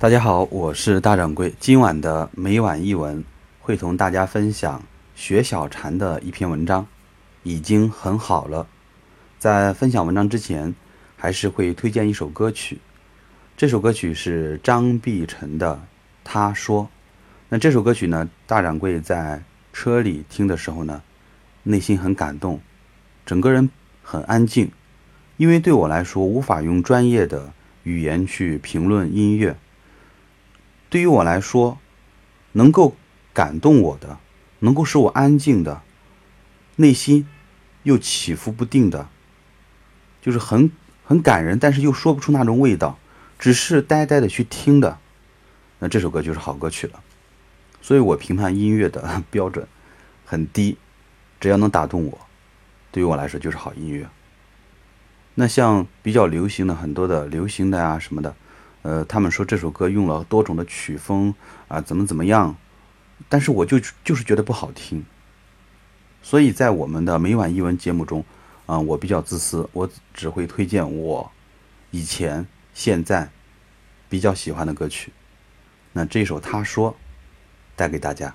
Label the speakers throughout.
Speaker 1: 大家好，我是大掌柜。今晚的每晚一文会同大家分享学小禅的一篇文章，已经很好了。在分享文章之前，还是会推荐一首歌曲。这首歌曲是张碧晨的《他说》。那这首歌曲呢，大掌柜在车里听的时候呢，内心很感动，整个人很安静，因为对我来说，无法用专业的语言去评论音乐。对于我来说，能够感动我的，能够使我安静的，内心又起伏不定的，就是很很感人，但是又说不出那种味道，只是呆呆的去听的，那这首歌就是好歌曲了。所以我评判音乐的 标准很低，只要能打动我，对于我来说就是好音乐。那像比较流行的很多的流行的啊什么的。呃，他们说这首歌用了多种的曲风啊，怎么怎么样，但是我就就是觉得不好听。所以在我们的每晚一文节目中，啊，我比较自私，我只会推荐我以前、现在比较喜欢的歌曲。那这首他说，带给大家。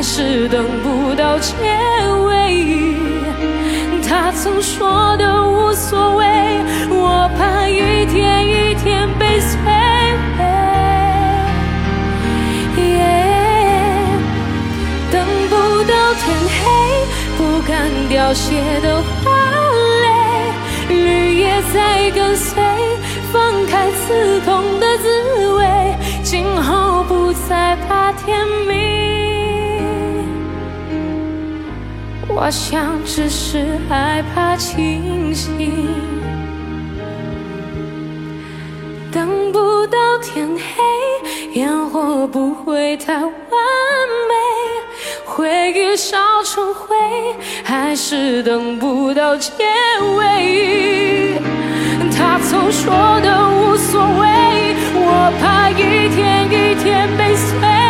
Speaker 2: 还是等不到结尾。他曾说的无所谓，我怕一天一天被摧毁。等不到天黑，不敢凋谢的花蕾，绿叶在跟随，放开刺痛的滋味，今后不再怕天明。我想，只是害怕清醒，等不到天黑，烟火不会太完美，回忆烧成灰，还是等不到结尾。他曾说的无所谓，我怕一天一天被摧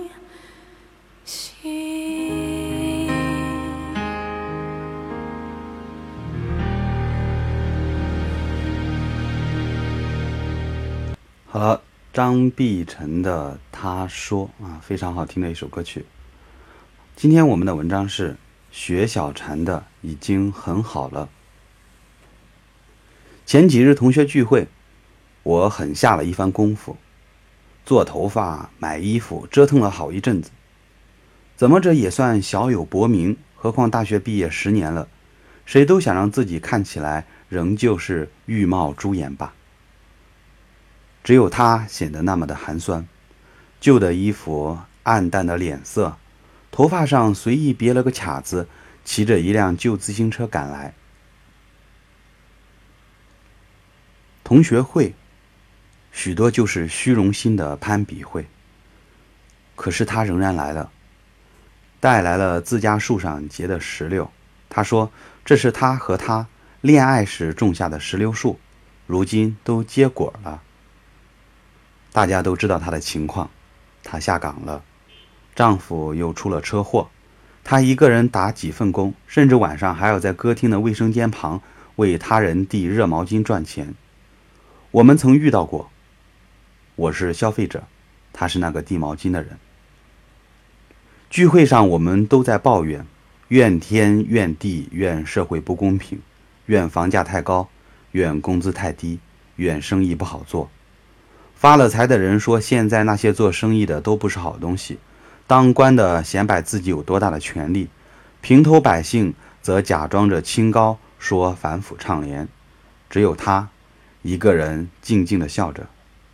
Speaker 1: 张碧晨的《他说》啊，非常好听的一首歌曲。今天我们的文章是学小禅的，已经很好了。前几日同学聚会。我很下了一番功夫，做头发、买衣服，折腾了好一阵子。怎么着也算小有薄名，何况大学毕业十年了，谁都想让自己看起来仍旧是玉貌朱颜吧。只有他显得那么的寒酸，旧的衣服，暗淡的脸色，头发上随意别了个卡子，骑着一辆旧自行车赶来。同学会，许多就是虚荣心的攀比会。可是他仍然来了，带来了自家树上结的石榴。他说：“这是他和他恋爱时种下的石榴树，如今都结果了。”大家都知道她的情况，她下岗了，丈夫又出了车祸，她一个人打几份工，甚至晚上还要在歌厅的卫生间旁为他人递热毛巾赚钱。我们曾遇到过，我是消费者，他是那个递毛巾的人。聚会上，我们都在抱怨，怨天怨地，怨社会不公平，怨房价太高，怨工资太低，怨生意不好做。发了财的人说：“现在那些做生意的都不是好东西，当官的显摆自己有多大的权力，平头百姓则假装着清高，说反腐倡廉。只有他一个人静静的笑着，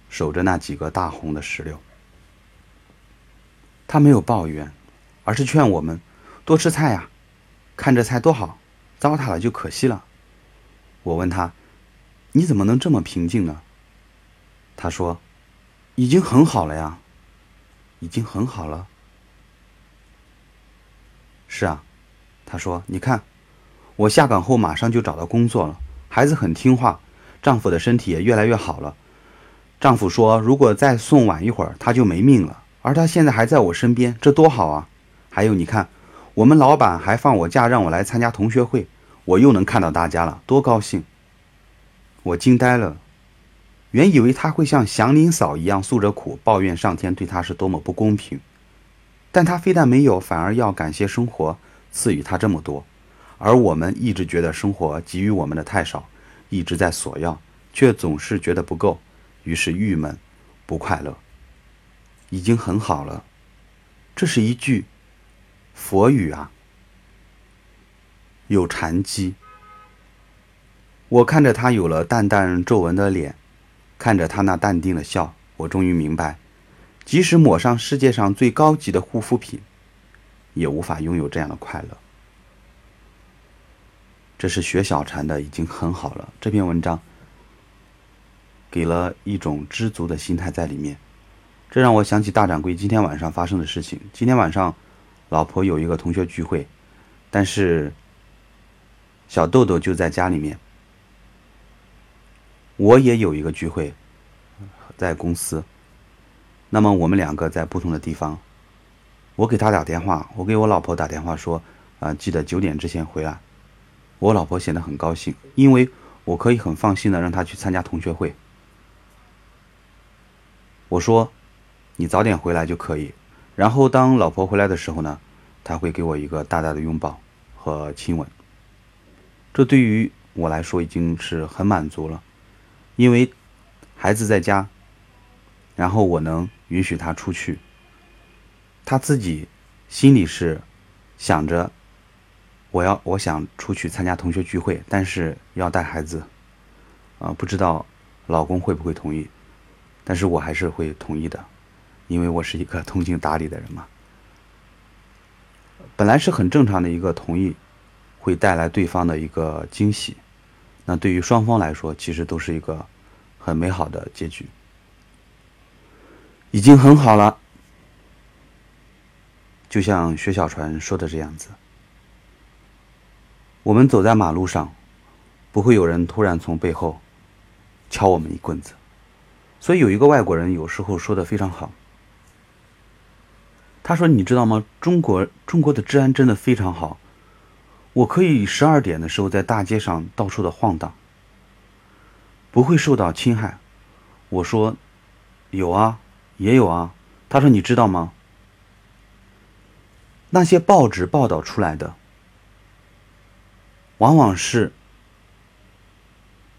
Speaker 1: 守着那几个大红的石榴。他没有抱怨，而是劝我们多吃菜呀，看这菜多好，糟蹋了就可惜了。我问他：你怎么能这么平静呢？他说：“已经很好了呀，已经很好了。”是啊，他说：“你看，我下岗后马上就找到工作了，孩子很听话，丈夫的身体也越来越好了。丈夫说，如果再送晚一会儿，他就没命了。而他现在还在我身边，这多好啊！还有，你看，我们老板还放我假让我来参加同学会，我又能看到大家了，多高兴！”我惊呆了。原以为他会像祥林嫂一样诉着苦，抱怨上天对他是多么不公平，但他非但没有，反而要感谢生活赐予他这么多，而我们一直觉得生活给予我们的太少，一直在索要，却总是觉得不够，于是郁闷，不快乐。已经很好了，这是一句佛语啊，有禅机。我看着他有了淡淡皱纹的脸。看着他那淡定的笑，我终于明白，即使抹上世界上最高级的护肤品，也无法拥有这样的快乐。这是学小禅的，已经很好了。这篇文章给了一种知足的心态在里面，这让我想起大掌柜今天晚上发生的事情。今天晚上，老婆有一个同学聚会，但是小豆豆就在家里面。我也有一个聚会，在公司。那么我们两个在不同的地方。我给他打电话，我给我老婆打电话说：“啊，记得九点之前回来。”我老婆显得很高兴，因为我可以很放心的让她去参加同学会。我说：“你早点回来就可以。”然后当老婆回来的时候呢，他会给我一个大大的拥抱和亲吻。这对于我来说已经是很满足了。因为孩子在家，然后我能允许他出去。他自己心里是想着，我要我想出去参加同学聚会，但是要带孩子，啊，不知道老公会不会同意，但是我还是会同意的，因为我是一个通情达理的人嘛。本来是很正常的一个同意，会带来对方的一个惊喜。那对于双方来说，其实都是一个很美好的结局，已经很好了。就像薛小船说的这样子，我们走在马路上，不会有人突然从背后敲我们一棍子。所以有一个外国人有时候说的非常好，他说：“你知道吗？中国中国的治安真的非常好。”我可以十二点的时候在大街上到处的晃荡，不会受到侵害。我说，有啊，也有啊。他说，你知道吗？那些报纸报道出来的，往往是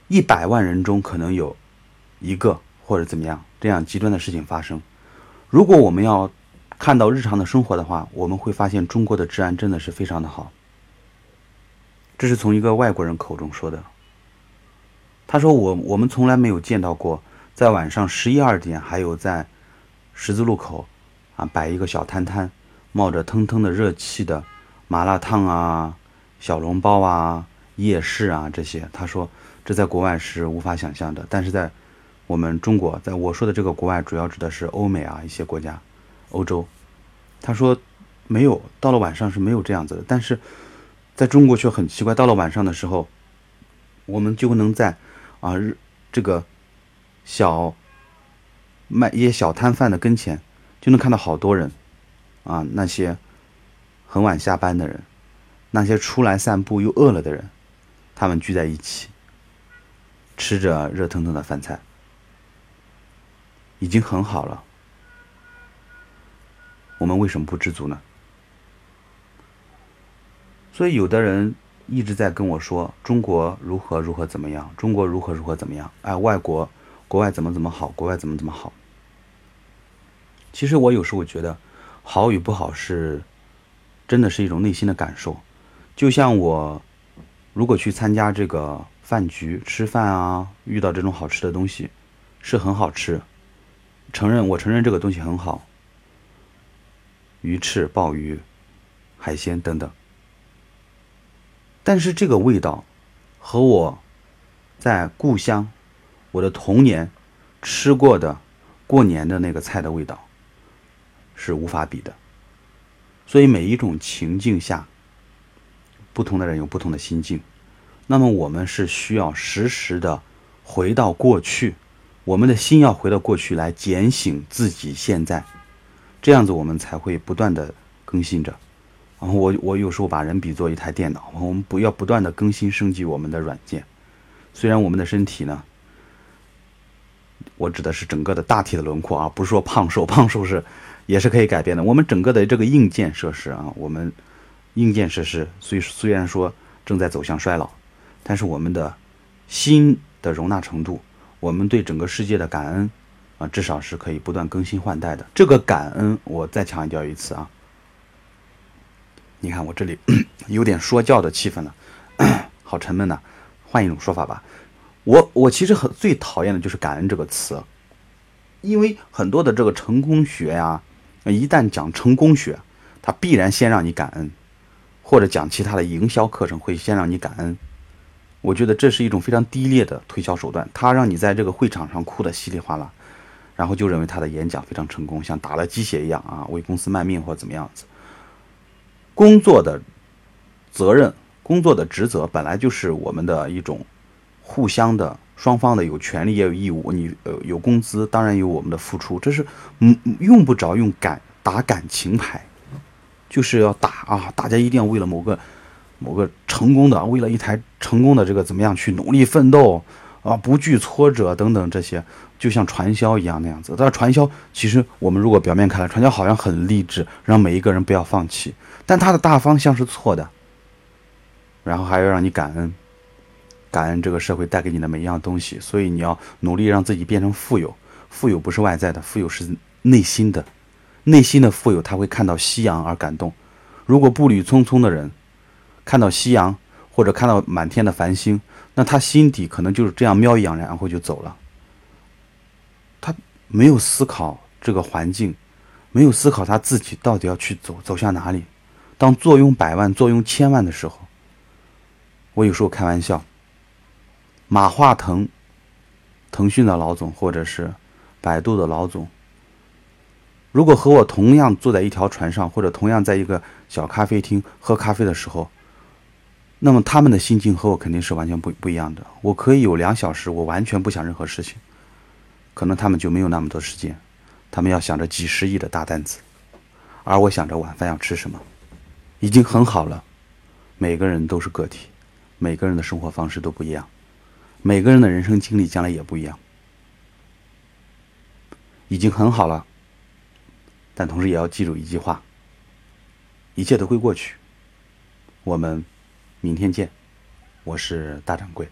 Speaker 1: 一百万人中可能有一个或者怎么样这样极端的事情发生。如果我们要看到日常的生活的话，我们会发现中国的治安真的是非常的好。这是从一个外国人口中说的，他说我我们从来没有见到过在晚上十一二点还有在十字路口啊摆一个小摊摊，冒着腾腾的热气的麻辣烫啊、小笼包啊、夜市啊这些。他说这在国外是无法想象的，但是在我们中国，在我说的这个国外，主要指的是欧美啊一些国家，欧洲。他说没有，到了晚上是没有这样子的，但是在中国却很奇怪，到了晚上的时候，我们就能在。啊，这个小卖一些小摊贩的跟前，就能看到好多人，啊，那些很晚下班的人，那些出来散步又饿了的人，他们聚在一起，吃着热腾腾的饭菜，已经很好了。我们为什么不知足呢？所以，有的人。一直在跟我说中国如何如何怎么样，中国如何如何怎么样？哎，外国国外怎么怎么好，国外怎么怎么好？其实我有时候觉得，好与不好是真的是一种内心的感受。就像我如果去参加这个饭局吃饭啊，遇到这种好吃的东西，是很好吃，承认我承认这个东西很好，鱼翅、鲍鱼、海鲜等等。但是这个味道，和我在故乡、我的童年吃过的过年的那个菜的味道是无法比的。所以每一种情境下，不同的人有不同的心境。那么我们是需要时时的回到过去，我们的心要回到过去来检醒自己现在，这样子我们才会不断的更新着。然后我我有时候把人比作一台电脑，我们不要不断的更新升级我们的软件。虽然我们的身体呢，我指的是整个的大体的轮廓啊，不是说胖瘦，胖瘦是也是可以改变的。我们整个的这个硬件设施啊，我们硬件设施虽虽然说正在走向衰老，但是我们的心的容纳程度，我们对整个世界的感恩啊，至少是可以不断更新换代的。这个感恩，我再强调一次啊。你看我这里 有点说教的气氛了，好沉闷呐。换一种说法吧，我我其实很最讨厌的就是感恩这个词，因为很多的这个成功学呀，一旦讲成功学，它必然先让你感恩，或者讲其他的营销课程会先让你感恩。我觉得这是一种非常低劣的推销手段，他让你在这个会场上哭得稀里哗啦，然后就认为他的演讲非常成功，像打了鸡血一样啊，为公司卖命或者怎么样子。工作的责任、工作的职责本来就是我们的一种互相的、双方的有权利也有义务。你呃有工资，当然有我们的付出，这是嗯用不着用感打感情牌，就是要打啊！大家一定要为了某个某个成功的，为了一台成功的这个怎么样去努力奋斗啊，不惧挫折等等这些。就像传销一样那样子，但是传销其实我们如果表面看来，传销好像很励志，让每一个人不要放弃，但他的大方向是错的。然后还要让你感恩，感恩这个社会带给你的每一样东西，所以你要努力让自己变成富有。富有不是外在的，富有是内心的，内心的富有他会看到夕阳而感动。如果步履匆匆的人看到夕阳或者看到满天的繁星，那他心底可能就是这样瞄一眼，然后就走了。他没有思考这个环境，没有思考他自己到底要去走走向哪里。当坐拥百万、坐拥千万的时候，我有时候开玩笑，马化腾、腾讯的老总或者是百度的老总，如果和我同样坐在一条船上，或者同样在一个小咖啡厅喝咖啡的时候，那么他们的心境和我肯定是完全不不一样的。我可以有两小时，我完全不想任何事情。可能他们就没有那么多时间，他们要想着几十亿的大单子，而我想着晚饭要吃什么，已经很好了。每个人都是个体，每个人的生活方式都不一样，每个人的人生经历将来也不一样，已经很好了。但同时也要记住一句话：一切都会过去。我们明天见，我是大掌柜。